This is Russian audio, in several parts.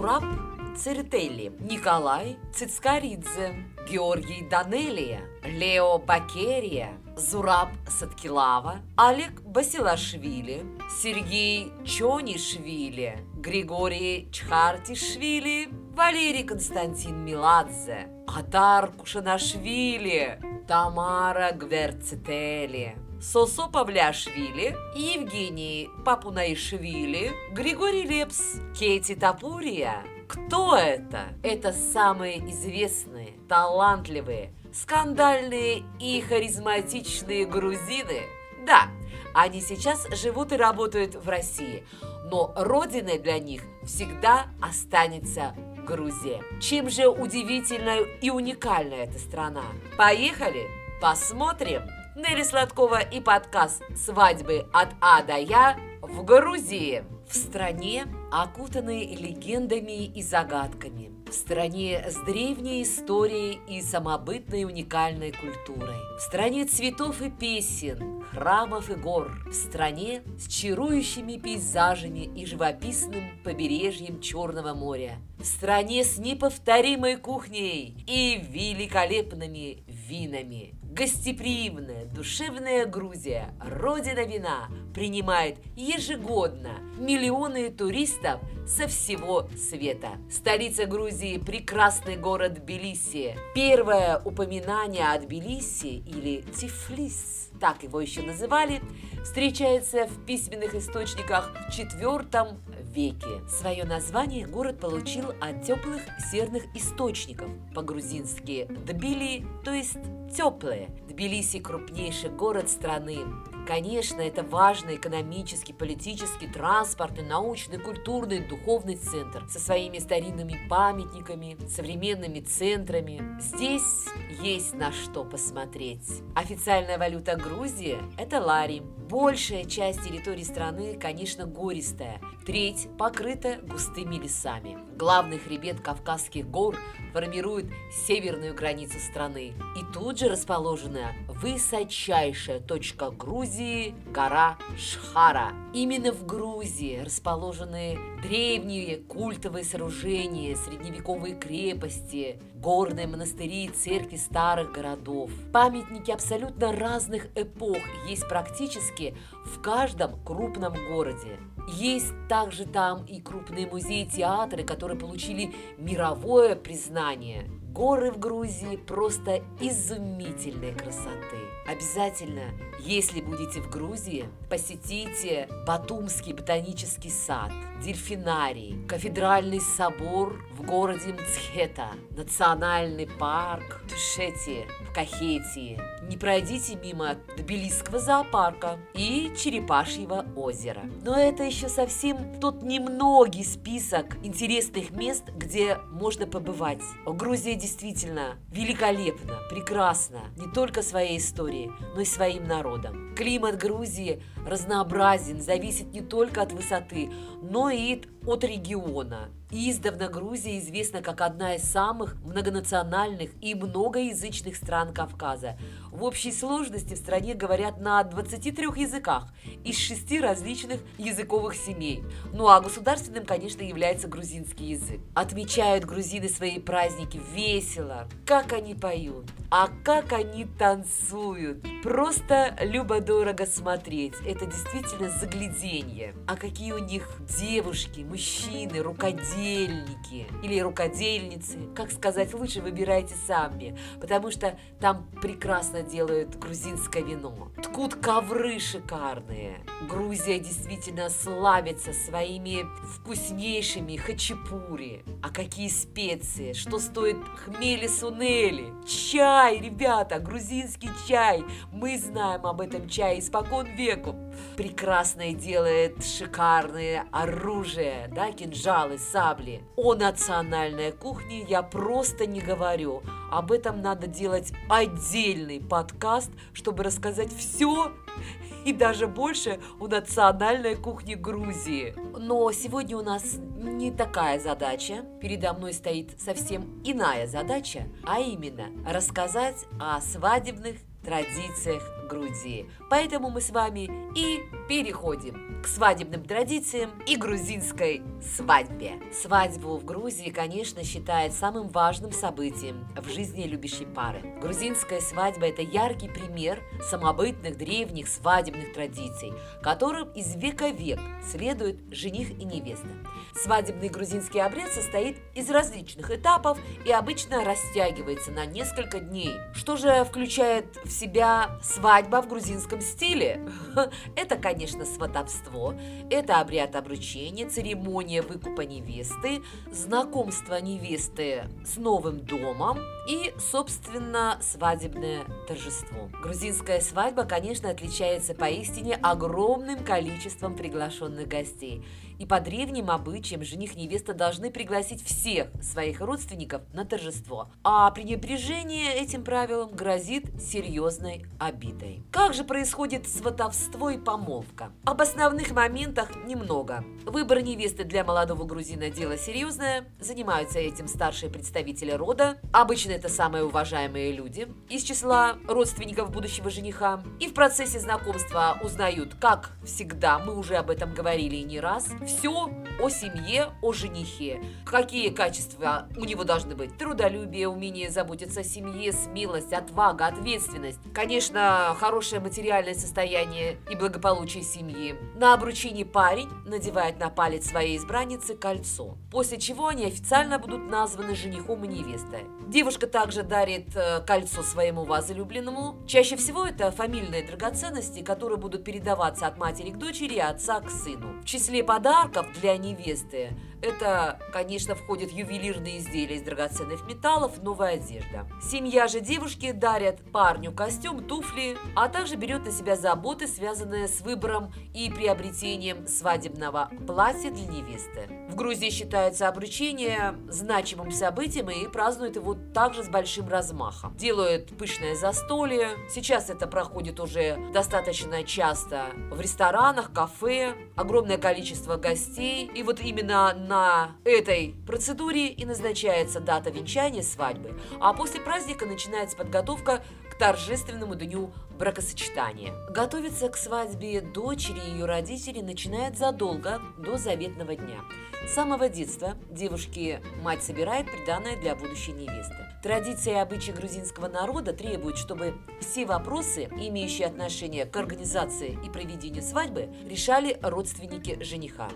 Зураб Церетелли, Николай Цицкаридзе, Георгий Данелия, Лео Бакерия, Зураб Садкилава, Олег Басилашвили, Сергей Чонишвили, Григорий Чхартишвили, Валерий Константин Миладзе, Атар Кушанашвили, Тамара Гверцетели, Сосо Павляшвили, Евгений Папунаишвили, Григорий Лепс, Кейти Тапурия. Кто это? Это самые известные, талантливые, скандальные и харизматичные грузины. Да, они сейчас живут и работают в России, но родиной для них всегда останется Грузия. Чем же удивительна и уникальна эта страна? Поехали, посмотрим! Нелли Сладкова и подкаст «Свадьбы от А до Я» в Грузии. В стране, окутанной легендами и загадками. В стране с древней историей и самобытной уникальной культурой. В стране цветов и песен, храмов и гор. В стране с чарующими пейзажами и живописным побережьем Черного моря. В стране с неповторимой кухней и великолепными винами. Гостеприимная, душевная Грузия, родина вина, принимает ежегодно миллионы туристов со всего света. Столица Грузии – прекрасный город Тбилиси. Первое упоминание о Тбилиси или Тифлис, так его еще называли, встречается в письменных источниках в IV веке. Свое название город получил от теплых серных источников, по-грузински «дбили», то есть «теплые». Тбилиси – крупнейший город страны. Конечно, это важный экономический, политический, транспортный, научный, культурный, духовный центр со своими старинными памятниками, современными центрами. Здесь есть на что посмотреть. Официальная валюта Грузии – это лари. Большая часть территории страны, конечно, гористая. Треть покрыта густыми лесами. Главный хребет Кавказских гор формирует северную границу страны. И тут же расположена высочайшая точка Грузии – гора Шхара. Именно в Грузии расположены древние культовые сооружения, средневековые крепости, горные монастыри и церкви старых городов. Памятники абсолютно разных эпох есть практически в каждом крупном городе. Есть также там и крупные музеи, театры, которые получили мировое признание. Горы в Грузии просто изумительной красоты. Обязательно, если будете в Грузии, посетите Батумский ботанический сад, дельфинарий, кафедральный собор в городе Мцхета, национальный парк Тушети в Кахетии. Не пройдите мимо Тбилисского зоопарка и Черепашьего озера. Но это еще совсем тот немногий список интересных мест, где можно побывать. Грузия действительно великолепна, прекрасна, не только своей историей, но и своим народом. Климат Грузии разнообразен, зависит не только от высоты, но и от региона. Издавна Грузия известна как одна из самых многонациональных и многоязычных стран Кавказа. В общей сложности в стране говорят на 23 языках из шести различных языковых семей. Ну а государственным, конечно, является грузинский язык. Отмечают грузины свои праздники весело. Как они поют, а как они танцуют. Просто любо-дорого смотреть. Это действительно загляденье. А какие у них девушки, мужчины, рукодельники или рукодельницы. Как сказать, лучше выбирайте сами, потому что там прекрасно делают грузинское вино. Ткут ковры шикарные. Грузия действительно славится своими вкуснейшими хачапури. А какие специи, что стоит хмели сунели. Чай, ребята, грузинский чай. Мы знаем об этом чае испокон веку. Прекрасное делает шикарное оружие да, кинжалы, сабли. О национальной кухне я просто не говорю. Об этом надо делать отдельный подкаст, чтобы рассказать все и даже больше о национальной кухне Грузии. Но сегодня у нас не такая задача. Передо мной стоит совсем иная задача, а именно рассказать о свадебных традициях Грузии. Поэтому мы с вами и переходим к свадебным традициям и грузинской свадьбе. Свадьбу в Грузии, конечно, считают самым важным событием в жизни любящей пары. Грузинская свадьба – это яркий пример самобытных древних свадебных традиций, которым из века в век следует жених и невеста. Свадебный грузинский обряд состоит из различных этапов и обычно растягивается на несколько дней. Что же включает в себя свадьба в грузинском стиле? Это, конечно, сватовство, это обряд обручения, церемония выкупа невесты, знакомство невесты с новым домом и, собственно, свадебное торжество. Грузинская свадьба, конечно, отличается поистине огромным количеством приглашенных гостей. И по древним обычаям жених и невеста должны пригласить всех своих родственников на торжество. А пренебрежение этим правилам грозит серьезной обидой. Как же происходит сватовство и помолвка? Об основных моментах немного. Выбор невесты для молодого грузина – дело серьезное. Занимаются этим старшие представители рода. Обычно это самые уважаемые люди из числа родственников будущего жениха. И в процессе знакомства узнают, как всегда, мы уже об этом говорили не раз, все о семье, о женихе. Какие качества у него должны быть? Трудолюбие, умение заботиться о семье, смелость, отвага, ответственность. Конечно, хорошее материальное состояние и благополучие семьи. На обручении парень надевает на палец своей избранницы кольцо, после чего они официально будут названы женихом и невестой. Девушка также дарит э, кольцо своему возлюбленному. Чаще всего это фамильные драгоценности, которые будут передаваться от матери к дочери и отца к сыну. В числе подарков для невесты это, конечно, входят ювелирные изделия из драгоценных металлов, новая одежда. Семья же девушки дарят парню костюм, туфли, а также берет на себя заботы, связанные с выбором и приобретением свадебного платья для невесты. В Грузии считается обручение значимым событием и празднуют его также с большим размахом. Делают пышное застолье. Сейчас это проходит уже достаточно часто в ресторанах, кафе. Огромное количество гостей. И вот именно на этой процедуре и назначается дата венчания свадьбы, а после праздника начинается подготовка к торжественному дню бракосочетания. Готовиться к свадьбе дочери и ее родителей начинают задолго до заветного дня. С самого детства девушки мать собирает приданное для будущей невесты. Традиции и обычаи грузинского народа требуют, чтобы все вопросы, имеющие отношение к организации и проведению свадьбы, решали родственники жениха.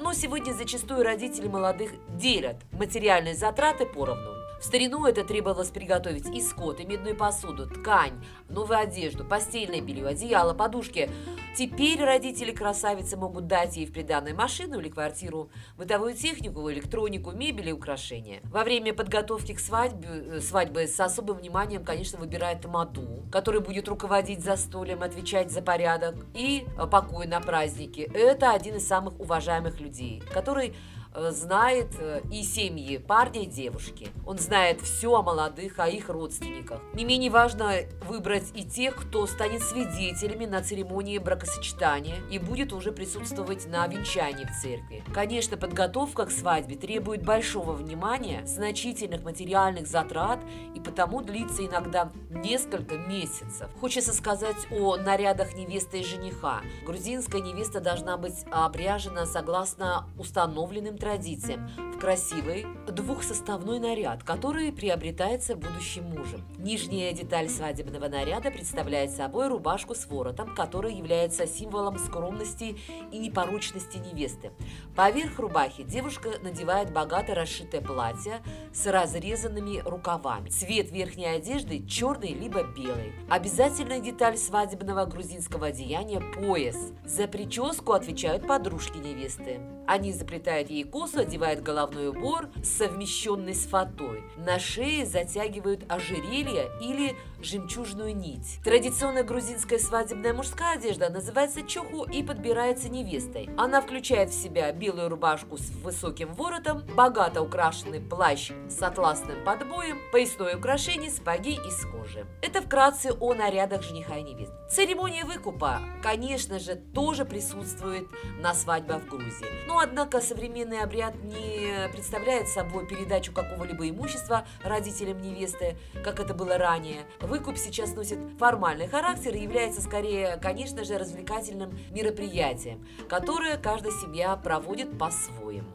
Но сегодня зачастую родители молодых делят материальные затраты поровну. В старину это требовалось приготовить и скот, и медную посуду, ткань, новую одежду, постельное белье, одеяло, подушки. Теперь родители красавицы могут дать ей в приданную машину или квартиру, бытовую технику, электронику, мебель и украшения. Во время подготовки к свадьбе, э, свадьбы с особым вниманием, конечно, выбирает маду, который будет руководить застольем, отвечать за порядок и э, покой на празднике. Это один из самых уважаемых людей, который знает э, и семьи парня и девушки. Он знает все о молодых, о их родственниках. Не менее важно выбрать и тех, кто станет свидетелями на церемонии бракосочетания и будет уже присутствовать на венчании в церкви. Конечно, подготовка к свадьбе требует большого внимания, значительных материальных затрат и потому длится иногда несколько месяцев. Хочется сказать о нарядах невесты и жениха. Грузинская невеста должна быть обряжена согласно установленным традициям в красивый двухсоставной наряд, который приобретается будущим мужем. Нижняя деталь свадебного наряда представляет собой рубашку с воротом, который является символом скромности и непорочности невесты. Поверх рубахи девушка надевает богато расшитое платье с разрезанными рукавами. Цвет верхней одежды черный либо белый. Обязательная деталь свадебного грузинского одеяния – пояс. За прическу отвечают подружки невесты. Они заплетают ей косу, одевают головной убор, совмещенный с фатой. На шее затягивают ожерелье или жемчужную нить. Традиционная грузинская свадебная мужская одежда называется чоху и подбирается невестой. Она включает в себя белую рубашку с высоким воротом, богато украшенный плащ с атласным подбоем, поясное украшение, сапоги из кожи. Это вкратце о нарядах жениха и невесты. Церемония выкупа, конечно же, тоже присутствует на свадьбах в Грузии. Но, однако, современные обряд не представляет собой передачу какого-либо имущества родителям невесты, как это было ранее. Выкуп сейчас носит формальный характер и является скорее, конечно же, развлекательным мероприятием, которое каждая семья проводит по-своему.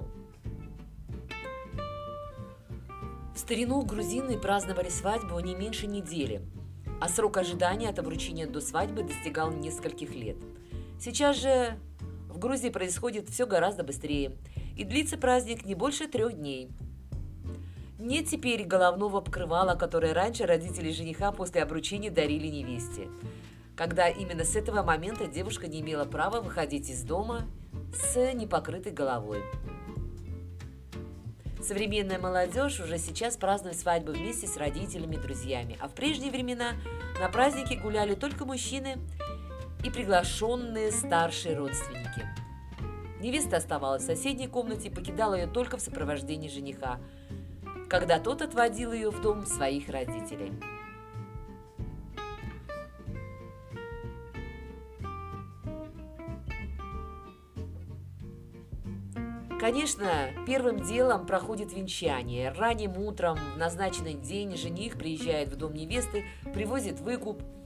В старину грузины праздновали свадьбу не меньше недели, а срок ожидания от обручения до свадьбы достигал нескольких лет. Сейчас же в Грузии происходит все гораздо быстрее, и длится праздник не больше трех дней. Нет теперь головного покрывала, которое раньше родители жениха после обручения дарили невесте, когда именно с этого момента девушка не имела права выходить из дома с непокрытой головой. Современная молодежь уже сейчас празднует свадьбу вместе с родителями и друзьями, а в прежние времена на праздники гуляли только мужчины и приглашенные старшие родственники. Невеста оставалась в соседней комнате и покидала ее только в сопровождении жениха, когда тот отводил ее в дом своих родителей. Конечно, первым делом проходит венчание. Ранним утром в назначенный день жених приезжает в дом невесты, привозит выкуп –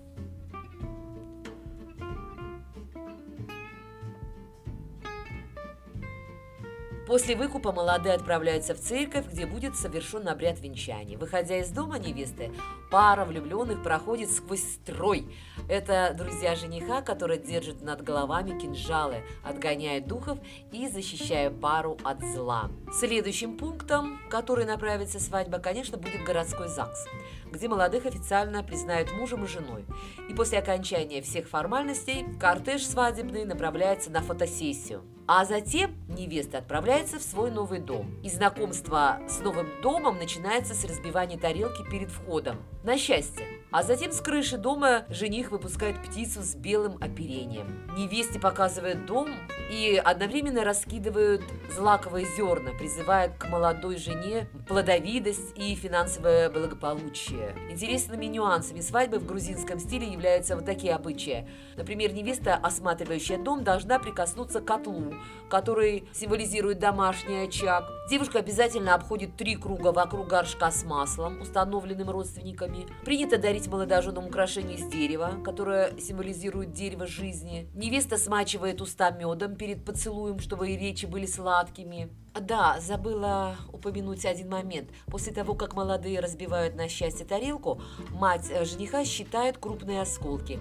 После выкупа молодые отправляются в церковь, где будет совершен обряд венчания. Выходя из дома невесты, пара влюбленных проходит сквозь строй. Это друзья жениха, которые держат над головами кинжалы, отгоняя духов и защищая пару от зла. Следующим пунктом, который направится свадьба, конечно, будет городской ЗАГС, где молодых официально признают мужем и женой. И после окончания всех формальностей кортеж свадебный направляется на фотосессию. А затем невеста отправляется в свой новый дом. И знакомство с новым домом начинается с разбивания тарелки перед входом. На счастье. А затем с крыши дома жених выпускает птицу с белым оперением. Невесте показывают дом и одновременно раскидывают злаковые зерна, призывая к молодой жене плодовитость и финансовое благополучие. Интересными нюансами свадьбы в грузинском стиле являются вот такие обычаи. Например, невеста, осматривающая дом, должна прикоснуться к котлу, который символизирует домашний очаг. Девушка обязательно обходит три круга вокруг горшка с маслом, установленным родственниками. Принято дарить дарить молодоженам украшение из дерева, которое символизирует дерево жизни. Невеста смачивает уста медом перед поцелуем, чтобы и речи были сладкими. Да, забыла упомянуть один момент. После того, как молодые разбивают на счастье тарелку, мать э, жениха считает крупные осколки.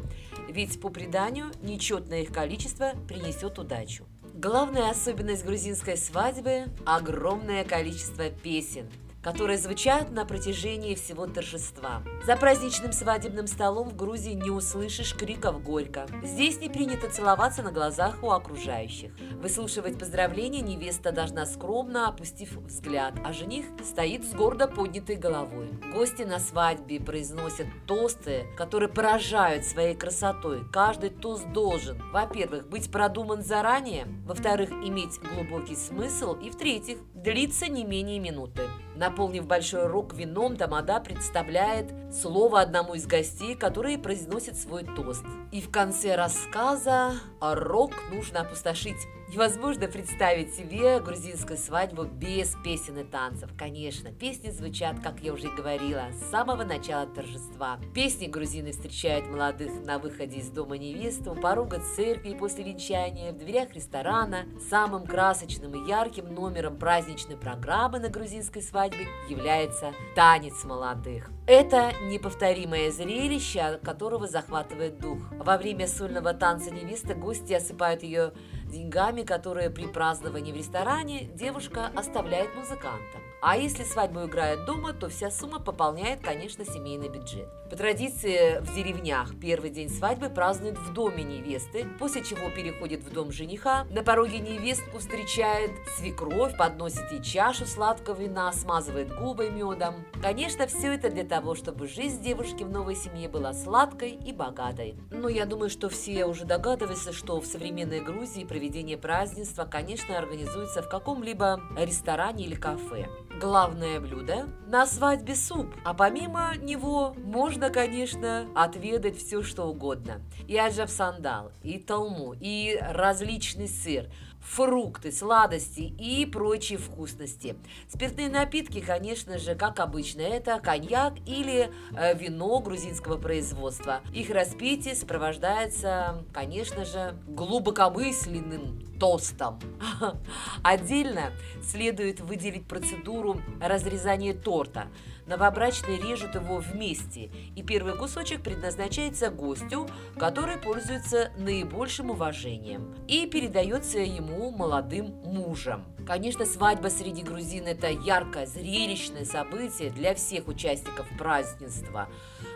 Ведь по преданию нечетное их количество принесет удачу. Главная особенность грузинской свадьбы – огромное количество песен – которые звучат на протяжении всего торжества. За праздничным свадебным столом в Грузии не услышишь криков «Горько». Здесь не принято целоваться на глазах у окружающих. Выслушивать поздравления невеста должна скромно, опустив взгляд, а жених стоит с гордо поднятой головой. Гости на свадьбе произносят тосты, которые поражают своей красотой. Каждый тост должен, во-первых, быть продуман заранее, во-вторых, иметь глубокий смысл и, в-третьих, длиться не менее минуты. Наполнив большой рог вином, Тамада представляет слово одному из гостей, который произносит свой тост. И в конце рассказа рог нужно опустошить. Невозможно представить себе грузинскую свадьбу без песен и танцев. Конечно, песни звучат, как я уже говорила, с самого начала торжества. Песни грузины встречают молодых на выходе из дома невесты, у порога церкви после венчания, в дверях ресторана. Самым красочным и ярким номером праздничной программы на грузинской свадьбе является танец молодых. Это неповторимое зрелище, от которого захватывает дух. Во время сольного танца невесты гости осыпают ее деньгами, которые при праздновании в ресторане девушка оставляет музыкантам. А если свадьбу играют дома, то вся сумма пополняет, конечно, семейный бюджет. По традиции в деревнях первый день свадьбы празднуют в доме невесты, после чего переходит в дом жениха. На пороге невестку встречает свекровь, подносит ей чашу сладкого вина, смазывает губы медом. Конечно, все это для того, чтобы жизнь девушки в новой семье была сладкой и богатой. Но я думаю, что все уже догадываются, что в современной Грузии проведение празднества, конечно, организуется в каком-либо ресторане или кафе. Главное блюдо на свадьбе суп, а помимо него можно, конечно, отведать все, что угодно. И аджав сандал, и талму, и различный сыр – фрукты, сладости и прочие вкусности. Спиртные напитки, конечно же, как обычно, это коньяк или э, вино грузинского производства. Их распитие сопровождается, конечно же, глубокомысленным тостом. Отдельно следует выделить процедуру разрезания торта – Новобрачные режут его вместе, и первый кусочек предназначается гостю, который пользуется наибольшим уважением, и передается ему молодым мужем. Конечно, свадьба среди грузин – это яркое, зрелищное событие для всех участников празднества.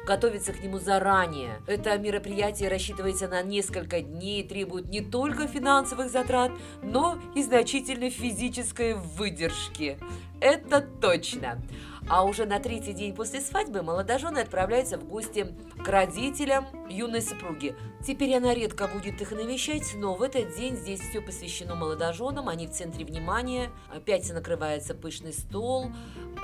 Готовиться к нему заранее. Это мероприятие рассчитывается на несколько дней и требует не только финансовых затрат, но и значительной физической выдержки. Это точно. А уже на третий день после свадьбы молодожены отправляются в гости к родителям юной супруги. Теперь она редко будет их навещать, но в этот день здесь все посвящено молодоженам, они в центре внимания. Опять накрывается пышный стол,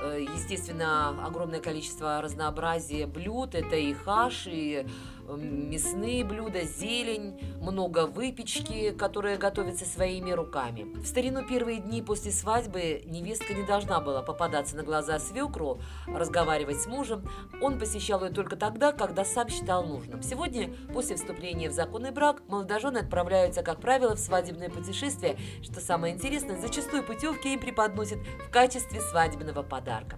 э, естественно, огромное количество разнообразия блюд. Это и хаш, и мясные блюда, зелень, много выпечки, которая готовится своими руками. В старину первые дни после свадьбы невестка не должна была попадаться на глаза свекру, разговаривать с мужем. Он посещал ее только тогда, когда сам считал нужным. Сегодня, после вступления в законный брак, молодожены отправляются, как правило, в свадебное путешествие. Что самое интересное, зачастую путевки им преподносят в качестве свадебного подарка.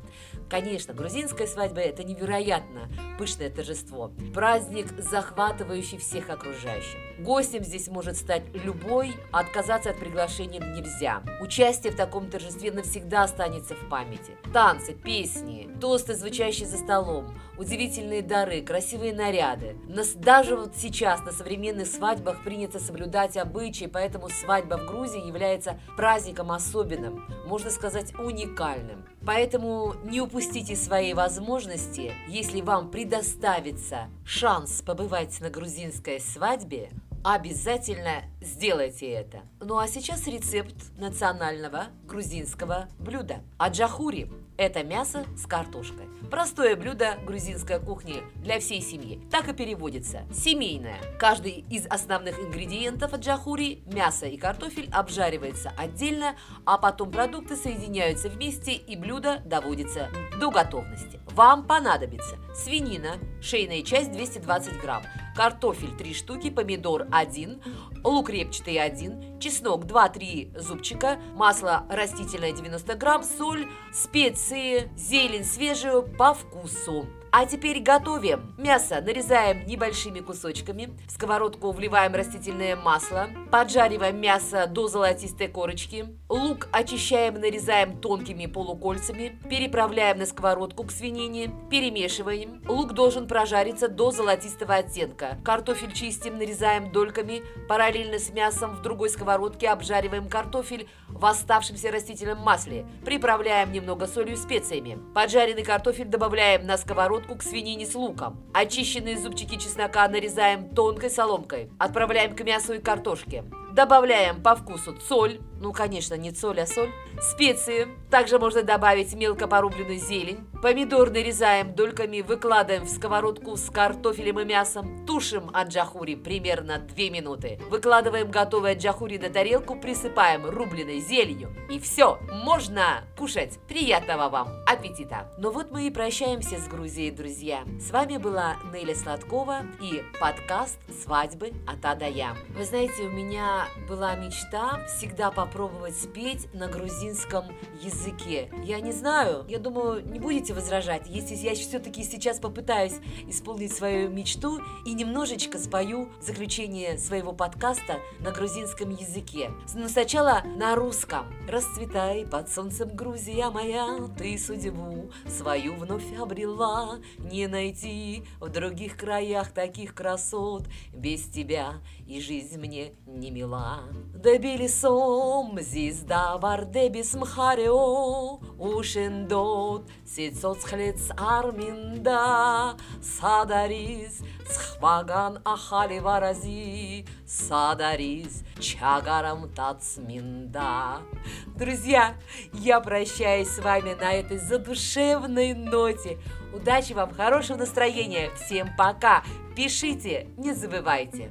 Конечно, грузинская свадьба – это невероятно пышное торжество. Праздник, захватывающий всех окружающих. Гостем здесь может стать любой, а отказаться от приглашения нельзя. Участие в таком торжестве навсегда останется в памяти. Танцы, песни, тосты, звучащие за столом, удивительные дары, красивые наряды. Нас даже вот сейчас на современных свадьбах принято соблюдать обычаи, поэтому свадьба в Грузии является праздником особенным, можно сказать уникальным. Поэтому не упустите свои возможности, если вам предоставится шанс побывать на грузинской свадьбе, обязательно сделайте это. Ну а сейчас рецепт национального грузинского блюда. Аджахури – это мясо с картошкой. Простое блюдо грузинской кухни для всей семьи. Так и переводится. Семейное. Каждый из основных ингредиентов аджахури, мясо и картофель обжаривается отдельно, а потом продукты соединяются вместе и блюдо доводится до готовности. Вам понадобится свинина, шейная часть 220 грамм, картофель 3 штуки, помидор 1, лук репчатый 1, чеснок 2-3 зубчика, масло растительное 90 грамм, соль, специи, зелень свежую по вкусу. А теперь готовим. Мясо нарезаем небольшими кусочками. В сковородку вливаем растительное масло. Поджариваем мясо до золотистой корочки. Лук очищаем, нарезаем тонкими полукольцами. Переправляем на сковородку к свинине. Перемешиваем. Лук должен прожариться до золотистого оттенка. Картофель чистим, нарезаем дольками. Параллельно с мясом в другой сковородке обжариваем картофель в оставшемся растительном масле. Приправляем немного солью и специями. Поджаренный картофель добавляем на сковородку сковородку к свинине с луком. Очищенные зубчики чеснока нарезаем тонкой соломкой. Отправляем к мясу и картошке. Добавляем по вкусу соль, ну, конечно, не соль, а соль, специи. Также можно добавить мелко порубленную зелень. Помидор нарезаем дольками, выкладываем в сковородку с картофелем и мясом. Тушим аджахури примерно 2 минуты. Выкладываем готовый аджахури на тарелку, присыпаем рубленой зеленью. И все, можно кушать. Приятного вам аппетита! Ну вот мы и прощаемся с Грузией, друзья. С вами была Неля Сладкова и подкаст «Свадьбы от А до Я». Вы знаете, у меня была мечта всегда попробовать спеть на грузинском языке. Я не знаю, я думаю, не будете возражать, если я все-таки сейчас попытаюсь исполнить свою мечту и немножечко спою заключение своего подкаста на грузинском языке. Но сначала на русском. Расцветай под солнцем Грузия моя, ты судьбу свою вновь обрела. Не найти в других краях таких красот, без тебя и жизнь мне не мила слова. Дебилисом зиздавар дебис мхарео, Ушендот сицоцхлец арминда, Садарис схваган ахали варази, Садарис чагарам тацминда. Друзья, я прощаюсь с вами на этой задушевной ноте. Удачи вам, хорошего настроения, всем пока, пишите, не забывайте.